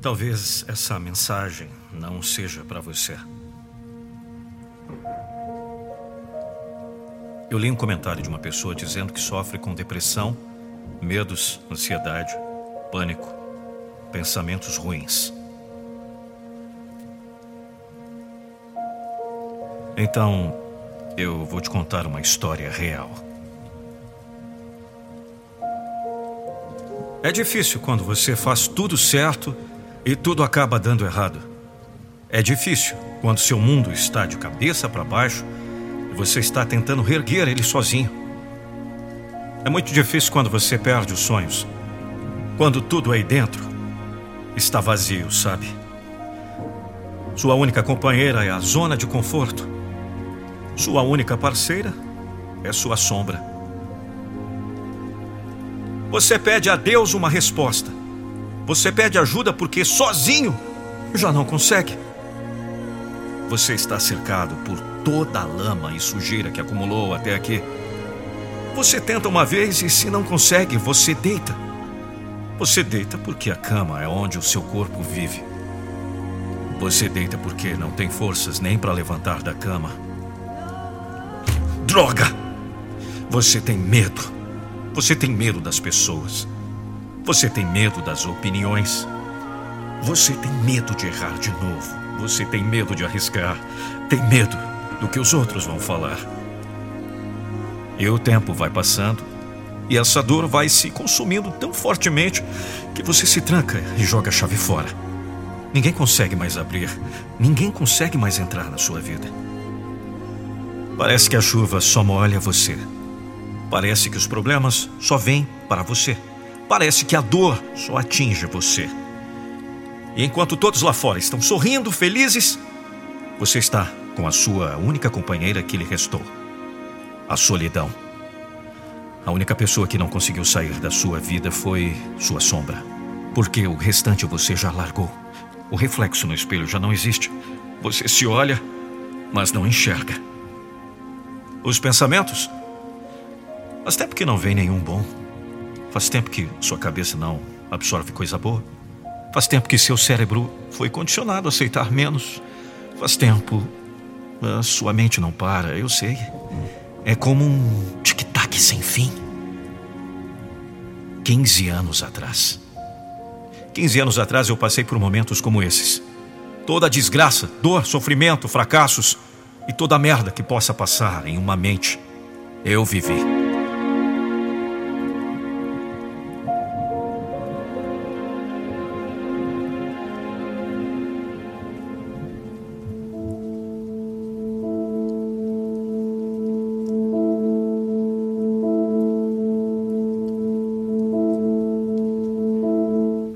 Talvez essa mensagem não seja para você. Eu li um comentário de uma pessoa dizendo que sofre com depressão, medos, ansiedade, pânico, pensamentos ruins. Então, eu vou te contar uma história real. É difícil quando você faz tudo certo e tudo acaba dando errado. É difícil quando seu mundo está de cabeça para baixo e você está tentando reerguer ele sozinho. É muito difícil quando você perde os sonhos. Quando tudo aí dentro está vazio, sabe? Sua única companheira é a zona de conforto. Sua única parceira é sua sombra. Você pede a Deus uma resposta. Você pede ajuda porque sozinho já não consegue. Você está cercado por toda a lama e sujeira que acumulou até aqui. Você tenta uma vez e, se não consegue, você deita. Você deita porque a cama é onde o seu corpo vive. Você deita porque não tem forças nem para levantar da cama. Droga! Você tem medo. Você tem medo das pessoas. Você tem medo das opiniões. Você tem medo de errar de novo. Você tem medo de arriscar. Tem medo do que os outros vão falar. E o tempo vai passando e essa dor vai se consumindo tão fortemente que você se tranca e joga a chave fora. Ninguém consegue mais abrir, ninguém consegue mais entrar na sua vida. Parece que a chuva só molha você. Parece que os problemas só vêm para você. Parece que a dor só atinge você. E enquanto todos lá fora estão sorrindo, felizes, você está com a sua única companheira que lhe restou: a solidão. A única pessoa que não conseguiu sair da sua vida foi sua sombra. Porque o restante você já largou. O reflexo no espelho já não existe. Você se olha, mas não enxerga. Os pensamentos? Faz tempo que não vem nenhum bom. Faz tempo que sua cabeça não absorve coisa boa. Faz tempo que seu cérebro foi condicionado a aceitar menos. Faz tempo. A sua mente não para, eu sei. É como um tic-tac sem fim. 15 anos atrás. 15 anos atrás eu passei por momentos como esses. Toda a desgraça, dor, sofrimento, fracassos, e toda a merda que possa passar em uma mente, eu vivi.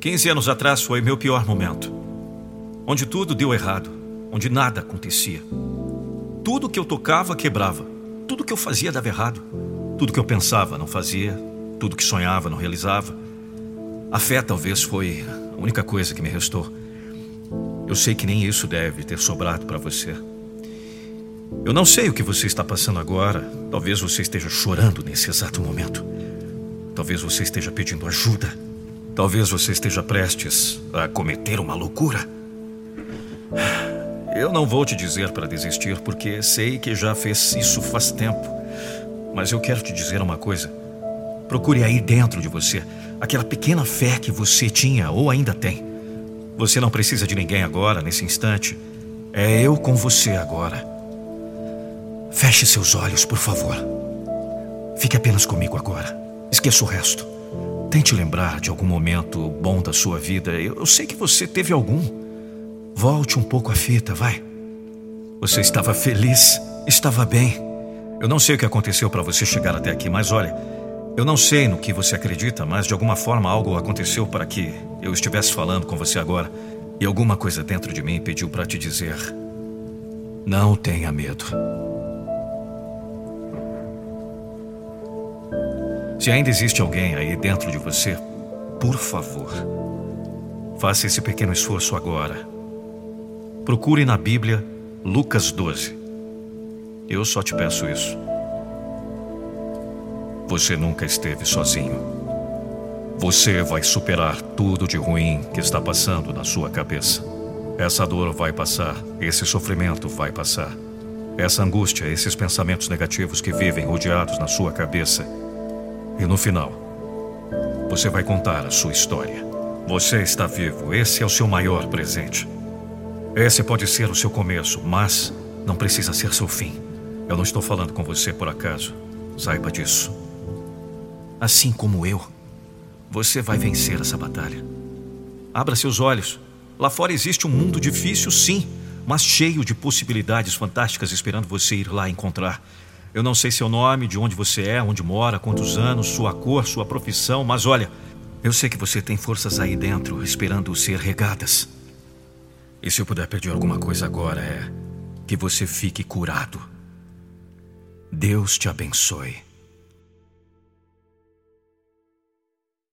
Quinze anos atrás foi meu pior momento, onde tudo deu errado, onde nada acontecia. Tudo que eu tocava quebrava. Tudo que eu fazia dava errado. Tudo que eu pensava não fazia. Tudo que sonhava não realizava. A fé talvez foi a única coisa que me restou. Eu sei que nem isso deve ter sobrado para você. Eu não sei o que você está passando agora. Talvez você esteja chorando nesse exato momento. Talvez você esteja pedindo ajuda. Talvez você esteja prestes a cometer uma loucura. Eu não vou te dizer para desistir, porque sei que já fez isso faz tempo. Mas eu quero te dizer uma coisa. Procure aí dentro de você aquela pequena fé que você tinha ou ainda tem. Você não precisa de ninguém agora, nesse instante. É eu com você agora. Feche seus olhos, por favor. Fique apenas comigo agora. Esqueça o resto. Tente lembrar de algum momento bom da sua vida. Eu, sei que você teve algum. Volte um pouco a fita, vai. Você estava feliz, estava bem. Eu não sei o que aconteceu para você chegar até aqui, mas olha, Eu não sei no que você acredita, mas de alguma forma algo aconteceu para que eu estivesse falando com você agora. E alguma coisa dentro de mim pediu para te dizer: não tenha medo. Se ainda existe alguém aí dentro de você, por favor, faça esse pequeno esforço agora. Procure na Bíblia Lucas 12. Eu só te peço isso. Você nunca esteve sozinho. Você vai superar tudo de ruim que está passando na sua cabeça. Essa dor vai passar, esse sofrimento vai passar. Essa angústia, esses pensamentos negativos que vivem rodeados na sua cabeça. E no final, você vai contar a sua história. Você está vivo, esse é o seu maior presente. Esse pode ser o seu começo, mas não precisa ser seu fim. Eu não estou falando com você por acaso. Saiba disso. Assim como eu, você vai vencer essa batalha. Abra seus olhos. Lá fora existe um mundo difícil, sim, mas cheio de possibilidades fantásticas esperando você ir lá encontrar. Eu não sei seu nome, de onde você é, onde mora, quantos anos, sua cor, sua profissão, mas olha, eu sei que você tem forças aí dentro esperando ser regadas. E se eu puder pedir alguma coisa agora é que você fique curado. Deus te abençoe.